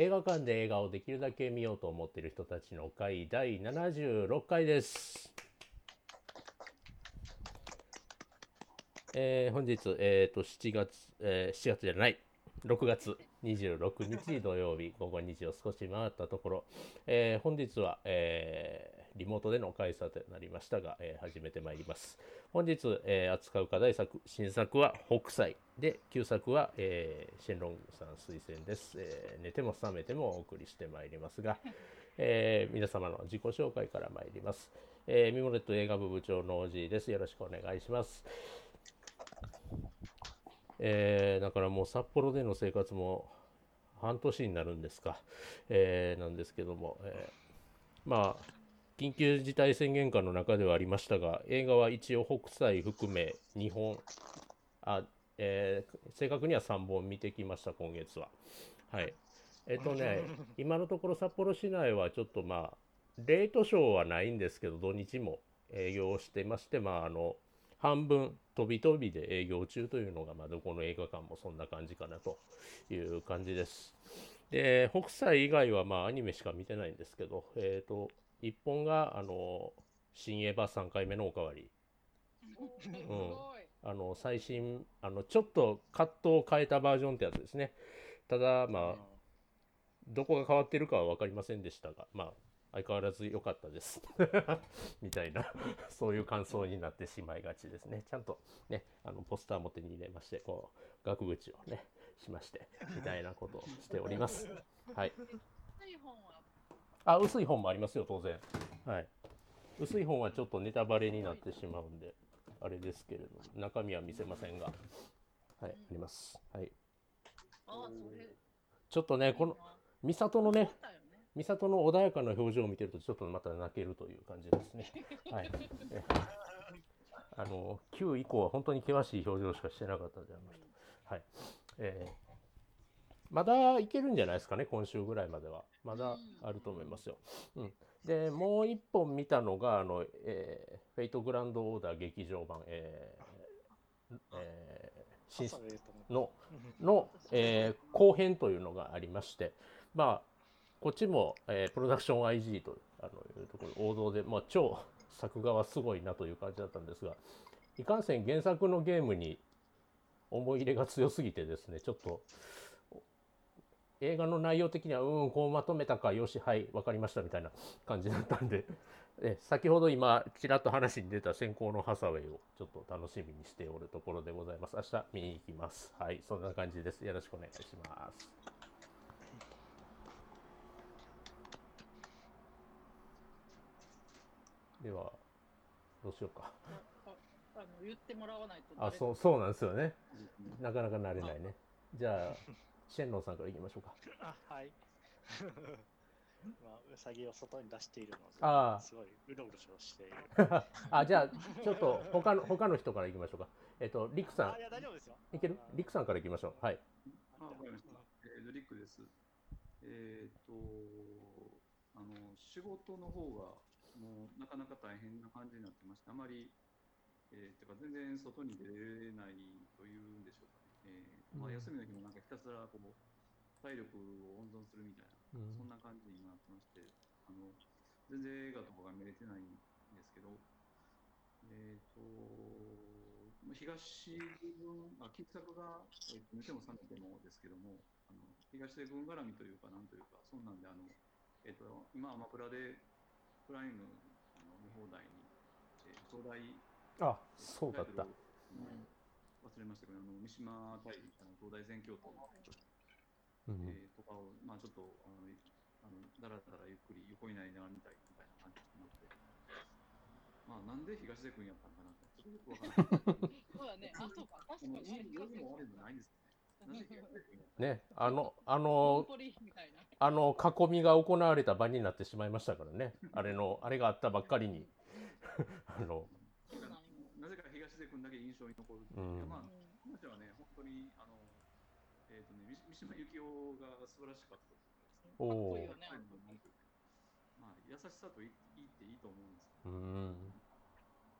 映画館で映画をできるだけ見ようと思っている人たちの会第76回です。えー本日、えー、と7月、えー7月じゃない6月26日土曜日午後2時を少し回ったところ、えー本日は、えーリモートでの開催となりましたが、えー始めてまいります。本日、えー扱う課題作新作は北斎で旧作は、えーシェンロンさん推薦です、えー寝ても覚めてもお送りしてまいりますが、えー皆様の自己紹介から参ります、えーミモレット映画部部長のおじいです。よろしくお願いします。えーだからもう札幌での生活も半年になるんですか、えーなんですけども、えーまあ緊急事態宣言下の中ではありましたが映画は一応北斎含め2本あ、えー正確には3本見てきました今月は。はい。えっ、とね今のところ札幌市内はちょっとまあレートショーはないんですけど土日も営業してましてまああの半分飛び飛びで営業中というのが、まあ、どこの映画館もそんな感じかなという感じです。で、北斎以外は、まあ、アニメしか見てないんですけど、えっ、と、一本が、あの、新エヴァ3回目のおかわり。すごい。あの、最新、あの、ちょっとカットを変えたバージョンってやつですね。ただ、まあ、どこが変わってるかは分かりませんでしたが、まあ、相変わらず良かったです。みたいな、そういう感想になってしまいがちですね。ちゃんとね、あの、ポスターも手に入れまして、こう、額縁をね、しまして、みたいなことをしております。はい。薄い本はあ、薄い本もありますよ、当然。はい。薄い本はちょっとネタバレになってしまうんで、あれですけれども、中身は見せませんが、はい、あります。はい。あそれ。ちょっとね、この、美里のね。美里の穏やかな表情を見てるとちょっとまた泣けるという感じですね。はい。えあの9以降は本当に険しい表情しかしてなかったんであの人。はい。えーまだいけるんじゃないですかね今週ぐらいまではまだあると思いますよ。うん。でもう一本見たのがあの、えーフェイトグランドオーダー劇場版、えーえー新のの、えー後編というのがありまして、まあ、こっちも、えープロダクション IG とあのいうところ王道で、まあ、超作画はすごいなという感じだったんですがいかんせん原作のゲームに思い入れが強すぎてですねちょっと映画の内容的にはうんこうまとめたかよしはい分かりましたみたいな感じだったんで。え先ほど今ちらっと話に出た先行のハサウェイをちょっと楽しみにしておるところでございます。明日見に行きます。はいそんな感じです。よろしくお願いします。ではどうしようか。ああの言ってもらわないと。あそうそうなんですよね。なかなか慣れないね。じゃあシェンロンさんからいきましょうかあはい まあ、うさぎを外に出しているので、ああすごいうろうろしている。あじゃあちょっと他の他の人からいきましょうかえっとリクさあいや、大丈夫ですよ。んいける？リクさんからいきましょうはいあ、わかりました。えー、ドリックです。えっ、と、あの、仕事の方が、もうなかなか大変な感じになってまして、あまり、えー、てか全然外に出れないというんでしょうかね。えーまあ、うん休みの日もなんかひたすらこう体力を温存するみたいな、うん。そんな感じになってまして、あの、全然映画とかが見れてないんですけど、えっ、と、まあ東軍、あ、傑作が、えー、見ても覚めてもですけども、あの東出軍絡みというか、なんというか、そんなんで、あの、えっ、と、今、アマプラで、プライムあの見放題に、えー、東大、あそうだった。タイトルを忘れましたけど、あの三島対あの東大全教頭の、うんえーとかを、まあ、ちょっとあのあのだらだらゆっくり横になりながら見たいみたいな感じになって、まあ、なんで東出君やったんかなって、ちょっとよくわからない。そうだね。あ、そうか。確かに。いい良いも悪いもないんですね。あのあの。あの囲みが行われた場になってしまいましたからねあれのあれがあったばっかりに あのか東出君だけ印象に残るっていう、うんいやまあ、彼女はね、本当に、あの、えっ、とね、三三島由紀夫が素晴らしかったですね。おおかっこいいよねまあ、優しさと言っていいっていいと思うんですうけど、ん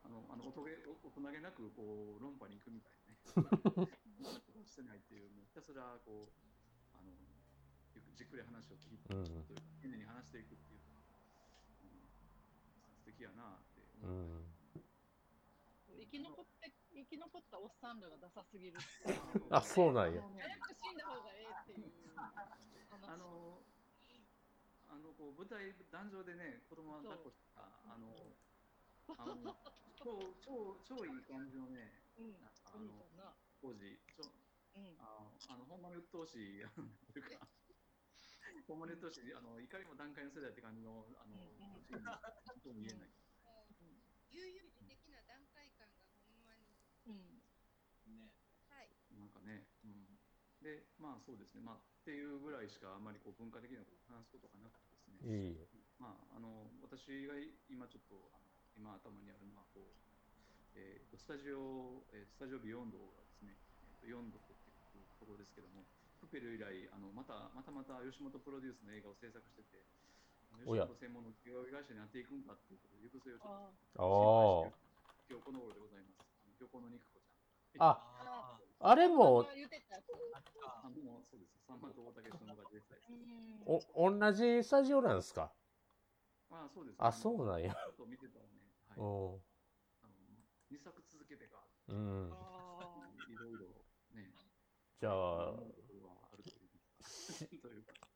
あの、あの、おとげ、お大人げなく、こう、論破に行くみたいなね。してないっていう、もうひたすら、こう、あの、じっくり話を聞いて、うんというか丁寧に話していくっていううん、素敵やなってう思う。ん。生き残っき残ったおっさんらがダサすぎるっていう。あ、そうなんや。早く死んだ方がええっていう話。あのあのこう舞台壇上でね子供が抱っこしたあのあの超超超いい感じのねうん、あの。当時ちょうん。ああのほんまに鬱陶しいあのなんていうかほんまに鬱陶しいあの怒りも段階の世代って感じのあのうとも言えないな段階感がほんまにうん。ね。はいなんかね、うん、でまあそうですねまあっていうぐらいしかあんまりこう文化的なことを話すことがなくてですね。いい。まあ、あの私が今ちょっとあの今頭にあるのはこう、えーとスタジオ、えースタジオビヨンドがですね、えーとヨンドっていうところですけども、プペル以来あのまたまたまた吉本プロデュースの映画を制作してて、吉本専門の企業会社になっていくんだっていうことで、行く末をちょっあとああ。今日この頃でございます。あの漁港の肉子ちゃん。あ、ああれあ。も、言ってたやつ。あ、ああもうそうです。さんまと大竹しのが出てたやつうです。ん。お、同じスタジオなんですか？まあそうです、あ、そうなんや。ちょっと見てたらね、はい、うあの2作続けてか、ん。うん。あいろいろね、じゃあ、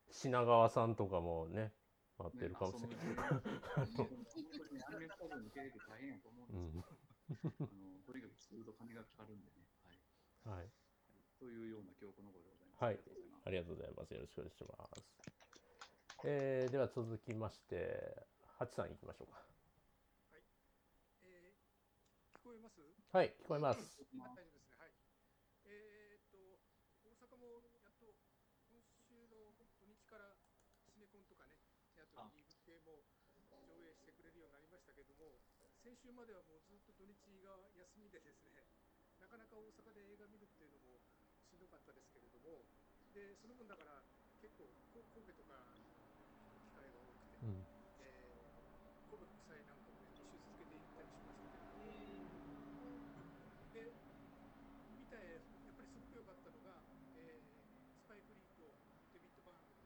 品川さんとかもね、待ってるかもしれない。ね、あそのうち本当にアニメスタジオの経営って大変やと思ううんん。ですけど、あのとにかくずっと金がかかるんでね、はい。はい。というような今日この頃でございます。はいありがとうございます。よろしくお願いします。えー、では続きまして、ハチさん行きましょうか。えー聞こえます？はい、聞こえます。大丈夫ですね。はい。えーっと、大阪もやっと今週の土日からシネコンとかね、あとあリーグ系も上映してくれるようになりましたけども、先週まではもうずっと土日が休みでですね、なかなか大阪で映画見るっていうのもしんどかったですけれども、で、その分だから結構こ神戸とか機会が多くて、うん。えー神戸国際なんかもね、2週続けて行ったりしましたけど、で、見たやっぱりすごく良かったのが、えースパイク・リーとデビッド・バーンの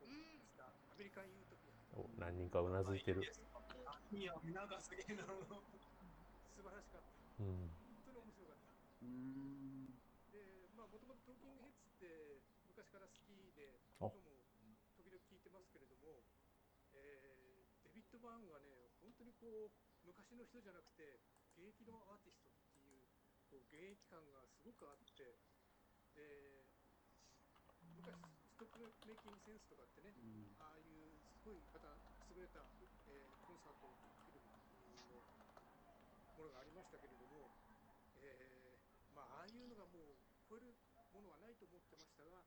うんしたアメリカン・ユートピア、お、何人かうなずいてる。いや、なんかすげえな。素晴らしかった。うん。本当に面白かった。うーん。で、まあ、もともとトーキングヘッズって昔から好きで、も時々聞いてますけれども、えーデビッド・バーンがね、本当にこう、昔の人じゃなくて、現役のアーティストっていう、こう現役感がすごくあって、で、昔、ストップメイキングセンスとかってね、うん。ああいうすごいまた優れた、えーコンサートフィルムのものがありましたけれども、えーまあ、ああいうのがもう超えるものはないと思ってましたが、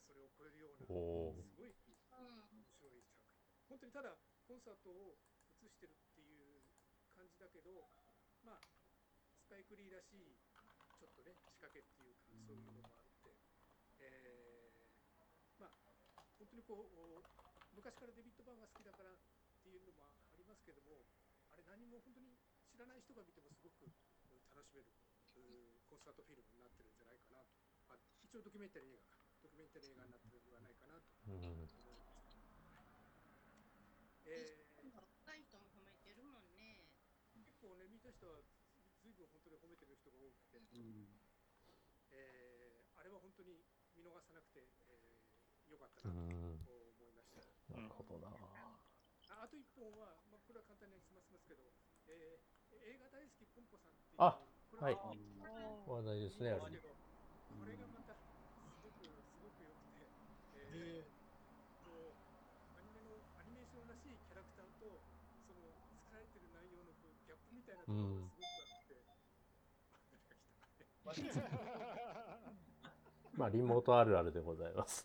それを超えるような、すごいうん面白い作品。本当にただコンサートを映してるっていう感じだけど、まあ、スパイク・リーらしいちょっとね仕掛けっていうかそういうのもあって、えーまあ本当にこう昔からデビッド・バーンが好きだからっていうのもありますけどもあれ何も本当に知らない人が見てもすごくうん楽しめるうんコンサートフィルムになってるんじゃないかなと、まあ、一応ドキュメンタリー映画かドキュメンタリー映画になってるんではないかなとうん。思いました。えー若い人も褒めてるもんね。結構ね、見た人はずいぶん本当に褒めてる人が多くて、うんえーあれは本当に見逃さなくて、えー、よかったうなとん。思いました。なるほどな。ああと一本は、まあ、これは簡単に済ませますけど、えー映画大好きポンポさんっていう、あこれはいあ。話題ですね、あれ。これがまたすごくすごく良くて、えーこうアニメのアニメーションらしいキャラクターとその作られてる内容のこうギャップみたいなところがすごくあって、あ誰が来たまあ、リモートあるあるでございます。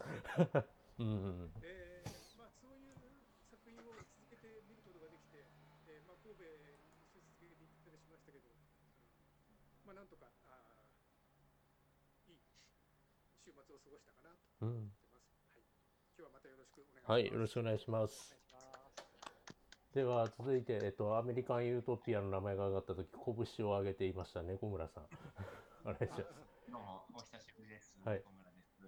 うんまあ、そういう作品を続けて見ることができて、えーまあ、神戸続けて行ったりしましたけど、うんまあ、なんとかあーいい週末を過ごしたかなとうん思ってます。はい、今日はまたよろしくお願いします。はい、よろしくお願いします。では、続いて、えっと、アメリカン・ユートピアの名前が上がったとき、拳を上げていました猫村さん。お願いします。どうも、お久しぶりです。はい小村です。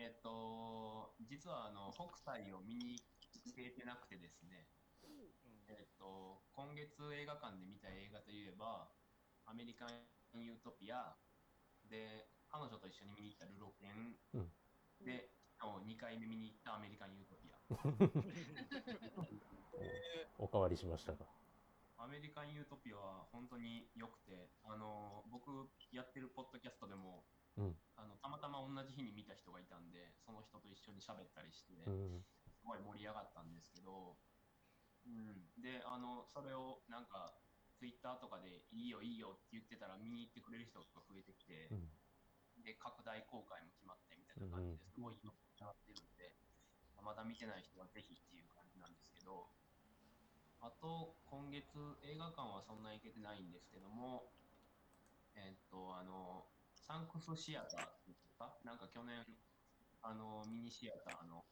えっと、実はあの北斎を見に行けてなくてですね、えっと、今月映画館で見た映画といえば、アメリカン・ユートピアで、彼女と一緒に見に行ったルロケン、うんで、今日2回目見に行ったアメリカン・ユートピア。おかわりしましたが。アメリカン・ユートピアは本当に良くて、あの僕やってるポッドキャストでも、うん。あのたまたま同じ日に見た人がいたんで、その人と一緒に喋ったりして、うん。すごい盛り上がったんですけど、うん、で、あの、それをなんか、ツイッターとかでいいよいいよって言ってたら見に行ってくれる人が増えてきて、うん。で、拡大公開も決まってみたいな感じですごい今なってるんで、まだ見てない人はぜひっていう感じなんですけど、あと、今月映画館はそんな行けてないんですけども、えっと、あの、サンクスシアターっていうかなんか去年、あの、ミニシアターの、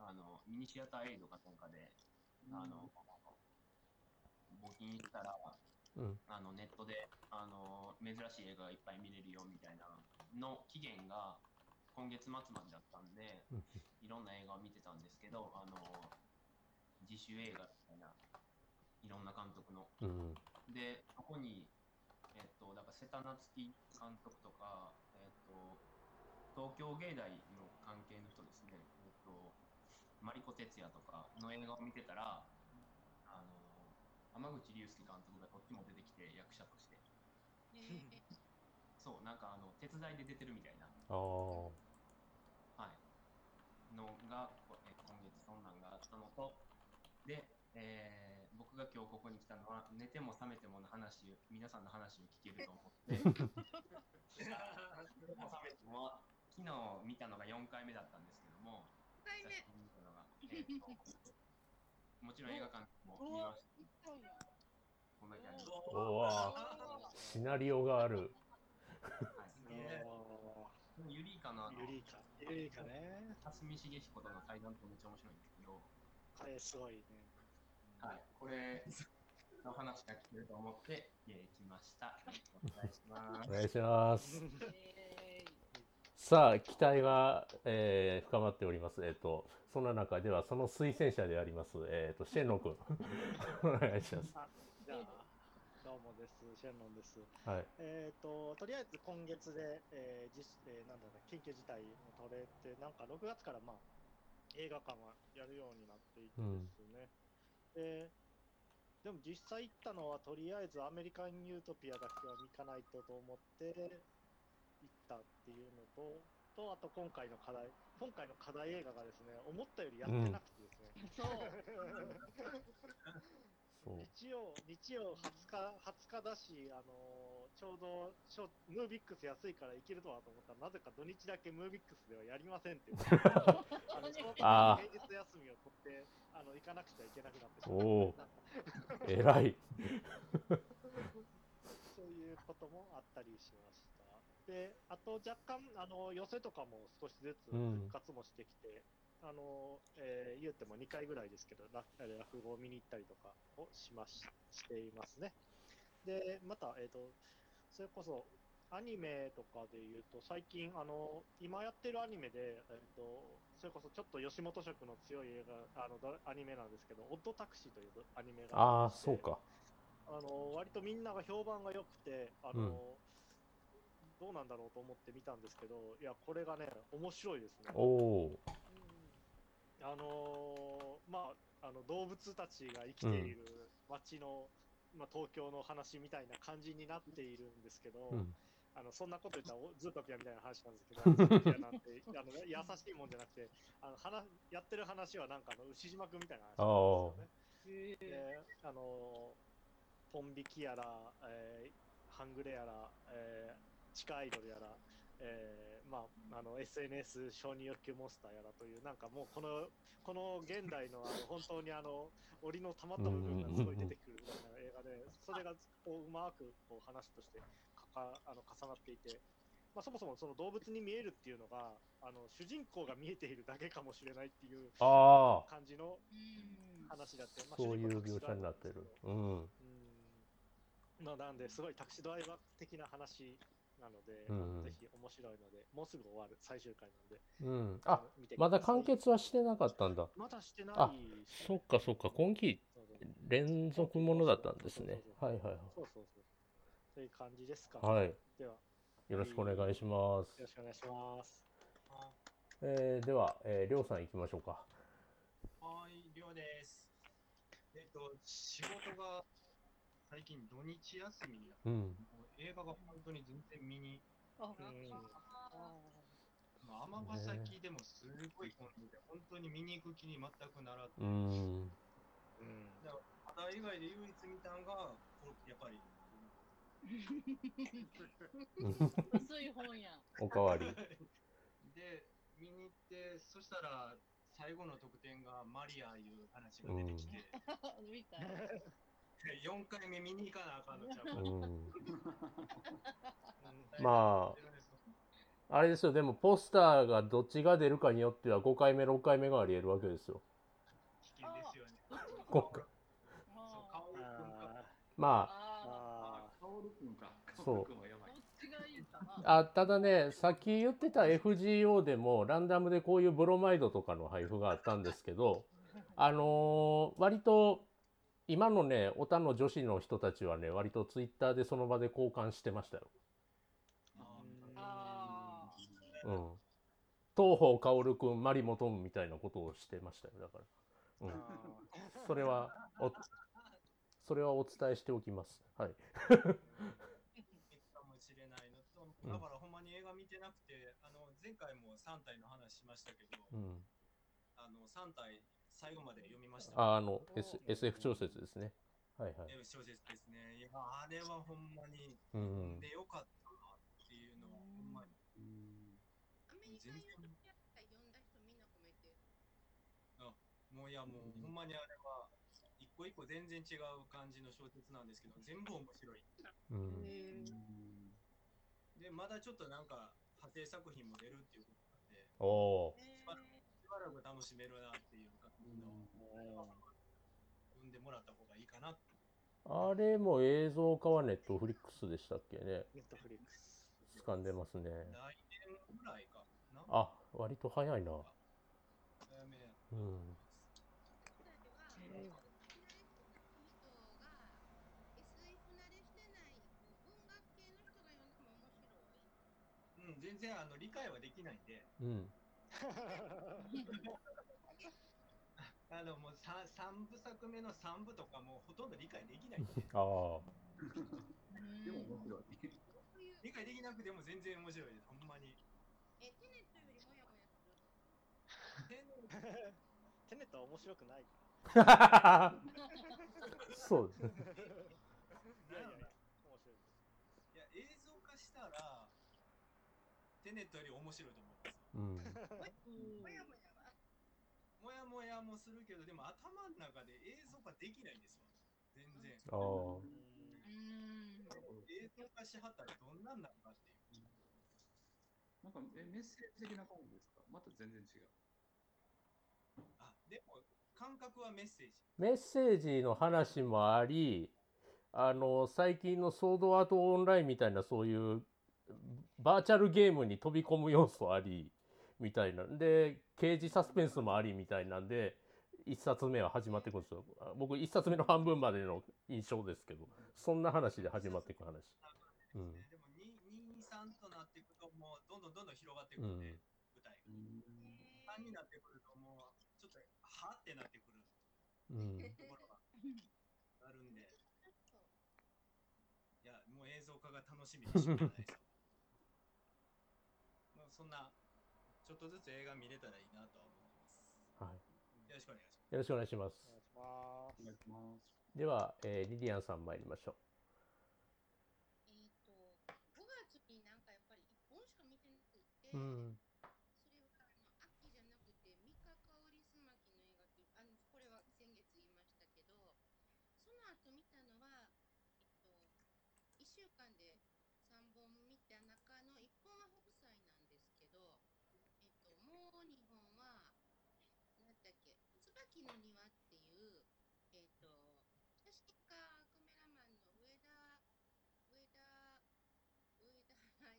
あの、ミニシアターエイドかなんかで、あの、募金したら、うん。あのネットであの珍しい映画がいっぱい見れるよみたいなの期限が今月末までだったんで、うんいろんな映画を見てたんですけど、あの自主映画いろんな監督の。うん。で、そこに、えっと、だから瀬田夏樹監督とか、えっと、東京芸大の関係の人ですね、えっと、マリコ哲也とかの映画を見てたら、あの、浜口竜介監督がこっちも出てきて役者として、え そう、なんかあの、手伝いで出てるみたいな。はい、のが、こえ今月そんなんがあったのと、で、えー僕が今日ここに来たのは、寝ても覚めてもの話を、皆さんの話を聞けると思って、寝ても覚めてもは、昨日見たのが4回目だったんですけども、ー、回目久しぶりに見たのが、えーともちろん映画館も見ました。こんだけあります。おわシナリオがある。はい、ユリイカのあのーユリイカ。ユリイカね。蓮見茂彦との対談ってめっちゃ面白いんですけど、これすごいね。はい、これの話が聞けると思って、えー来ました。お願いします。お願いします。えさあ、期待が、えー深まっております。えっ、と、そんな中では、その推薦者であります、えっ、と、シェンロン君。お願いします。あ、じゃあ、どうもです。シェンロンです。はい。えっ、と、とりあえず今月で、えー実えーなんだろう緊急事態も取れて、なんか6月からまあ、映画館はやるようになっていてですね。で、でも実際行ったのは、とりあえずアメリカン・ユートピアだけは見かないとと思って行ったっていうのと、と、あと今回の課題、今回の課題映画がですね、思ったよりやってなくてですね、うん。そう。日曜、日曜20日、20日だし、あのーちょうどショムービックス安いから行けるとはと思ったら、なぜか土日だけムービックスではやりませんっていう。あの平日休みを取って、あの行かなくちゃいけなくなってしまお 偉い。そういうこともあったりしました。で、あと若干、あの、寄せとかも少しずつうん復活もしてきて、あの、えー言うても2回ぐらいですけど、ラ落語を見に行ったりとかをしまし、していますね。で、また、えっ、と、それこそ、アニメとかで言うと、最近、あの、今やってるアニメで、えっ、と、それこそちょっと吉本色の強い映画、あの、アニメなんですけど、オッドタクシーというアニメがああ、りましてそうか。あの割とみんなが評判が良くてあの、うんどうなんだろうと思って見たんですけど、いや、これがね、面白いですね。おお、あのーまあ、あの動物たちが生きている街の、まあ、東京の話みたいな感じになっているんですけど、うん。あのそんなこと言ったらおズートピアみたいな話なんですけど、ズートピアなんてあの優しいもんじゃなくて、あの話やってる話はなんかあの牛島君みたいな話なんですよね。で、あの、ポン引きやら、えー半グレやら、えー地下アイドルやら、えーまあ、あの SNS 承認欲求モンスターやらという、なんかもうこの、この現代のあの本当にあの、檻の溜まった部分がすごい出てくるみたいな映画で、それがこううまくこう話としてかかあの重なっていて、まあ、そもそもその動物に見えるっていうのが、あの主人公が見えているだけかもしれないっていう感じのうん。話だって、まあそういう描写になってる。うん。うんまあ、なんで、すごいタクシードライバー的な話なので、うんぜひ面白いので、もうすぐ終わる最終回なんで、うん。あ、まだ完結はしてなかったんだ。まだしてないあしそっかそっか、今期連続ものだったんですね。はいはいそうそうそう。そういう感じですか、はい。はい。では、よよろしくお願いします。ろしくお願いします。えーでは、えー、りょうさん行きましょうか。はい、りょうです。えっ、と、仕事が最近土日休みになって、うん。もう映画が本当に全然見に、あうんまあ、尼崎でもすごい混んでて、本当に見に行く気に全くならず、うーん。うん。ただ以外で唯一見たんが、やっぱり、薄い本やん。おかわり。で、見に行って、そしたら、最後の得点がマリアいう話が出てきて、見た。4回目見に行かなあかんのちゃうかうん。な。まあ、あれですよ、でもポスターがどっちが出るかによっては5回目、6回目があり得るわけですよ。危険ですよね。今回。そう、あ顔君か。まあそうあ、ただね、さっき言ってた FGO でもランダムでこういうブロマイドとかの配布があったんですけど、あのー割と今のね、オタの女子の人たちはね、割とツイッターでその場で交換してましたよ。あうん。東方薫くん、マリモトンみたいなことをしてましたよ、だから。うん。それは、お、それはお伝えしておきます。はい。かもしれないのと、うんだからほんまに映画見てなくて、あの前回も3体の話しましたけど、うん。あの3体最後まで読みました。あ、あの、S、SF 小説ですね。はいはい。え小説ですね。いや、あれはほんまに、うんでよかったなっていうのは、ほんまに。アメリカに読んだ人みんな褒めてる。もういや、もうほんまにあれは、一個一個全然違う感じの小説なんですけど、全部面白い。うん。で、まだちょっとなんか、派生作品も出るっていうことなんで、おー。しばらくしばらく楽しめるなっていう感じの、読んでもらった方がいいかなって。あれも映像化はネットフリックスでしたっけね。ネットフリックス。掴んでますね。来年ぐらいかな。あ、割と早いな。早めやうん。えー。うん、全然あの理解はできないんで、うん。あのもう 3, 三部作目の3部とかもうほとんど理解できないんで、ああ。でも面白い。理解できなくても全然面白いです、ほんまに。えテネットよりもやもやする。でテネットは面白くない。そうですね。いやいやいや、面白いです。いや、映像化したら、テネットより面白いと思うんですよ。うん。もやもやは。もするけど、でも頭の中で映像化できないんですよ。全然。ああ。うん。映像化しはったらどんなんなのかっていう。なんかえメッセージ的な感じですか？また全然違う。あ、でも、感覚はメッセージ。メッセージの話もあり、あの、最近のソードアートオンラインみたいなそういうバーチャルゲームに飛び込む要素あり、みたいな。で、刑事サスペンスもありみたいなんで、一冊目は始まっていくんですよ。あ僕、一冊目の半分までの印象ですけど、そんな話で始まっていく話。うん。でも2、2、3となっていくと、もうどんどんどんどん広がっていくんで、うん舞台が。3になってくると、もうちょっと、はってなってくるうん。ところがあるんで、いや、もう映像化が楽しみでしょうがない そんな、ちょっとずつ映画見れたらいいなとは思ってます。はい。よろしくお願いします。よろしくお願いします。お願いします。お願いします。では、えーリリアンさん参りましょえっ、と5月になんかやっぱり1本しか見てなくて、う。うん。それはあの秋じゃなくて三日香りすまきの映画っていうあのこれは先月言いましたけど、その後見たのはえっと1週間で3本見た中の1本は北斎なんですけど、えっともう2本はなんだっけ椿の庭っていうえっと写真家カメラマンの上田上田上田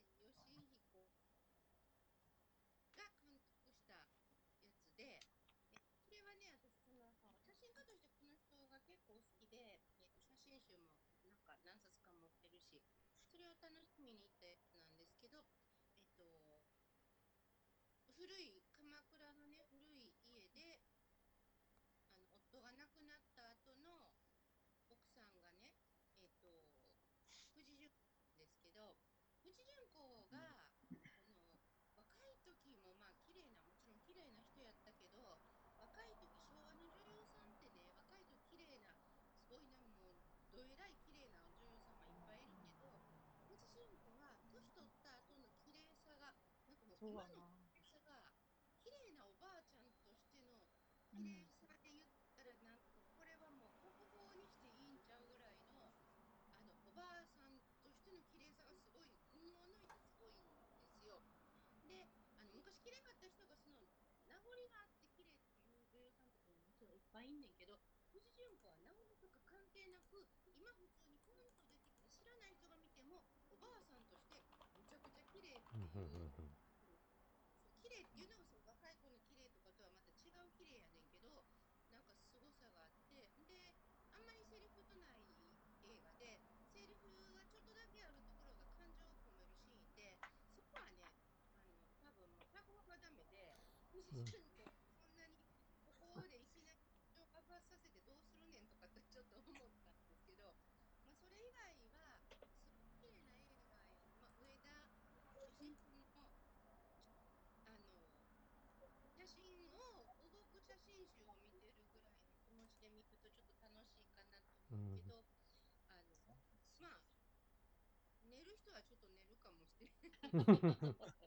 何冊か持ってるし、それを楽しみに行ったやつなんですけど、えっと、古い鎌倉のね、古い家で、あの夫が亡くなった後の奥さんがね、えっと、富士純ですけど、富士純子が、あの若い時もまあ綺麗な、もちろん綺麗な人やったけど、若い時昭和の女優さんってね、若い時綺麗な、すごいな、もう、どえらい綺麗な女優さんがいっぱいいるけど、富士純子は年取った後の綺麗さが、なんかもうそう今の綺麗さが、綺麗なおばあちゃんとしての綺麗さで言ったら、なんかこれはもう国宝にしていいんちゃうぐらいの、あのおばあさんとしての綺麗さがすごい、群を抜いてすごいんですよ。で、あの昔綺麗かった人がその名残があって綺麗っていう女優さんとかももちろんいっぱいいんねんけど、富士純子は名残とか関係なく、今普通にポンと出てきて知らない人が見ても、おばあさんとしてむちゃくちゃ綺麗っていうのがその若い子の綺麗とかとはまた違う綺麗やねんけどなんかすごさがあってであんまりセリフとない映画でセリフがちょっとだけあるところが感情を込めるシーンでそこはねあの多分もう脚本がダメで藤井純子そんなにここでいきなり爆発させてどうするねんとかってちょっと思ったんですけど、まあ、それ以外はすごく綺麗な映画や、まあ、上田俊君のあの写真を動く写真集を見てるぐらいの気持ちで見るとちょっと楽しいかなと思うけど、あのまあ寝る人はちょっと寝るかもしれない。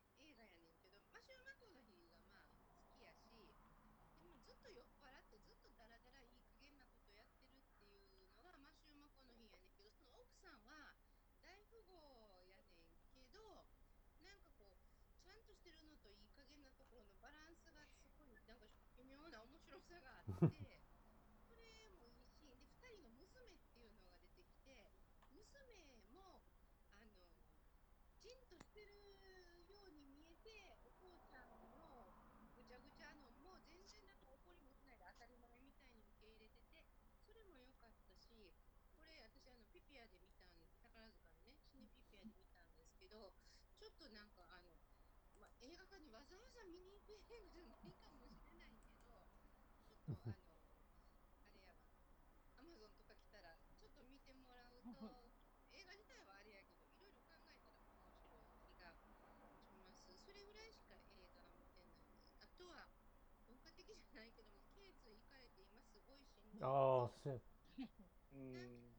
見に行く映画じゃないかもしれないけどちょっとあのあれやわ。アマゾンとか来たらちょっと見てもらうと映画自体はあれやけどいろいろ考えたら面白い気がします。それぐらいしか映画見てないあとは文化的じゃないけども頸椎行かれて今すごいしんどい。ああせうん。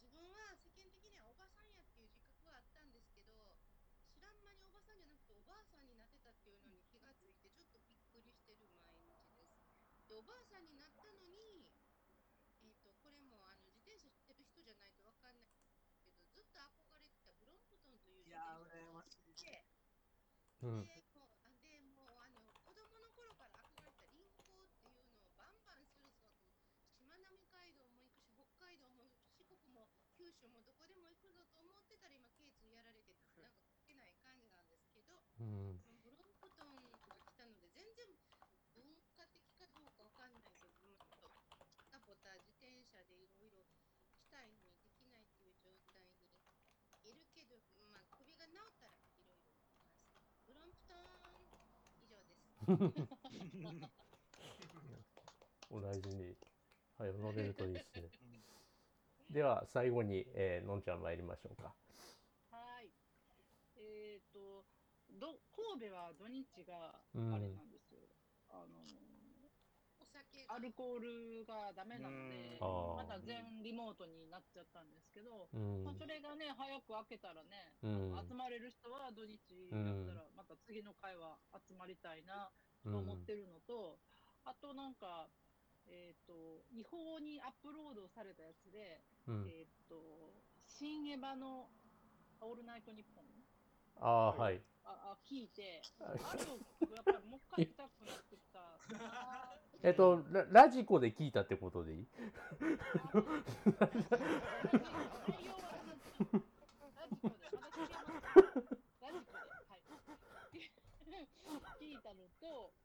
自分は世間的にはおばさんやっていう自覚はあったんですけど知らん間におばさんじゃなくておばあさんになってたっていうのに気がついてちょっとびっくりしてる毎日ですでおばあさんになったのにえっ、とこれもあの自転車知ってる人じゃないとわかんないけどずっと憧れてたブロンプトンという自いやー、転車羨ましい。でうん。でもうあでもの子供の頃から憧れた林檎っていうのをバンバンするぞとしまなみ海道も行くし北海道も四国も九州もどこでも行くぞと思ってたら今頸椎やられててなんか書けない感じなんですけどうんブロンプトンが来たので全然文化的かどうかわかんないけどもポタポタ自転車でいろいろしたいのにできないっていう状態にいるけど、まあ、首が治ったらいろいろできます。ブロンプトン以上です。お大事に、はい、乗れるといいですね。では最後に、えーのんちゃん参りましょうか。はい。えっ、と、ど、神戸は土日があうんれなんですよ。あの、お酒アルコールがダメなので、まだ全リモートになっちゃったんですけど、うんまあ、それがね、早く開けたらね、うん集まれる人は土日だったら、の会は集まりたいなと思ってるのと、あとなんか、えっ、と、違法にアップロードされたやつで、うん。えっ、と、新エヴァのオールナイトニッポン？ああはい。ああ聞いて、あれをやっぱりもう一回見たくなってきたなえっとララジコで聞いたってことでいい私聞けますラジコではい。聞いたのと、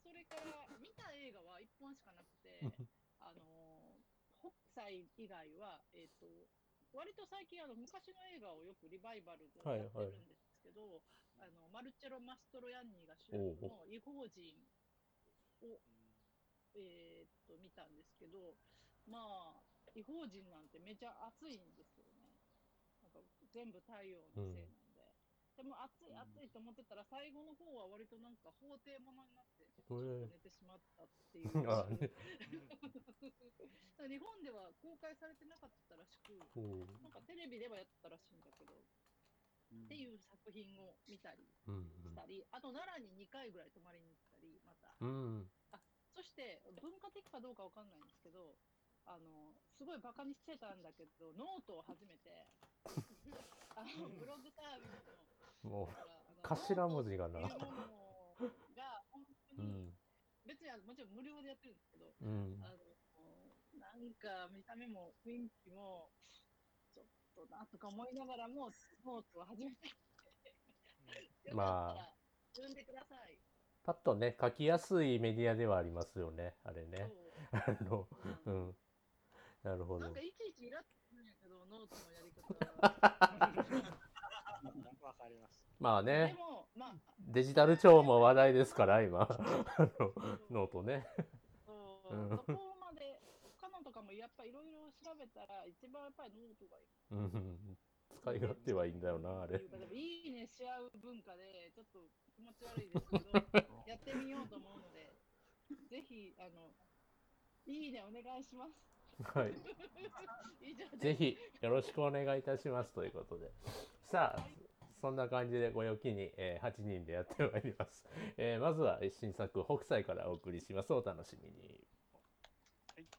それから見た映画は1本しかなくて、あのー、北斎以外は、えっ、と、割と最近あの昔の映画をよくリバイバルでやってるんですけど、あのマルチェロ・マストロヤンニが主役の違法人を、えーっと見たんですけど、まあ、違法人なんてめちゃ熱いんですよね。なんか全部太陽のせいなんで。でも熱い熱いと思ってたら最後の方は割となんか法廷ものになってちょっと寝てしまったっていう。あね 日本では公開されてなかったらしく、なんかテレビではやったらしいんだけど、っていう作品を見たりうんしたり、あと奈良に2回ぐらい泊まりに行ったり、また。うんあそして文化的かどうかわかんないんですけど、あのすごいバカにしてたんだけど、ノートを始めて、あのブログサービスのもう頭文字がな。が本当に、うん。別にあのもちろん無料でやってるんですけど、うん。あのなんか見た目も雰囲気もちょっとなとか思いながらもノートを始めて よかったら読んでください。パッとね書きやすいメディアではありますよねあれね。あのうん。なるほど。なんかいちいちイラッとするんやけど、ノートのやり方。まあね。も、まあ、デジタル庁も話題ですから今。ノートね。そこまで、他のとかもやっぱいろいろ調べたら、一番やっぱりノートがいい。うん。使い勝手はいいんだよなあれ。いいいねし合う文化で、ちょっと気持ち悪いですけど、やってみようと思うので、ぜひ、あの、いいねお願いします。はい。以上です。ぜひよろしくお願いいたしますということで。さあそんな感じでごれをに、えー、8人でやってまいります。えー、まずは新作北斎からお送りします。お楽しみに。はい